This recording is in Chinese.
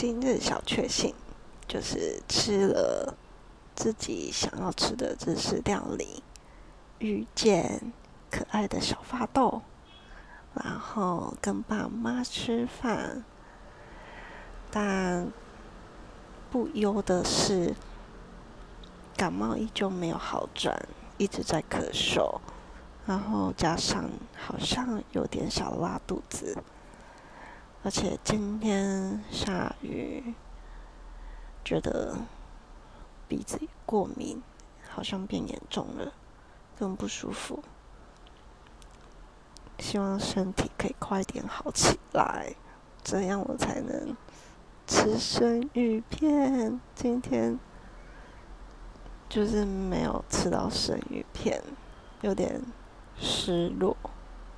今日小确幸就是吃了自己想要吃的日式料理，遇见可爱的小发豆，然后跟爸妈吃饭。但不优的是，感冒依旧没有好转，一直在咳嗽，然后加上好像有点小拉肚子。而且今天下雨，觉得鼻子过敏，好像变严重了，更不舒服。希望身体可以快点好起来，这样我才能吃生鱼片。今天就是没有吃到生鱼片，有点失落。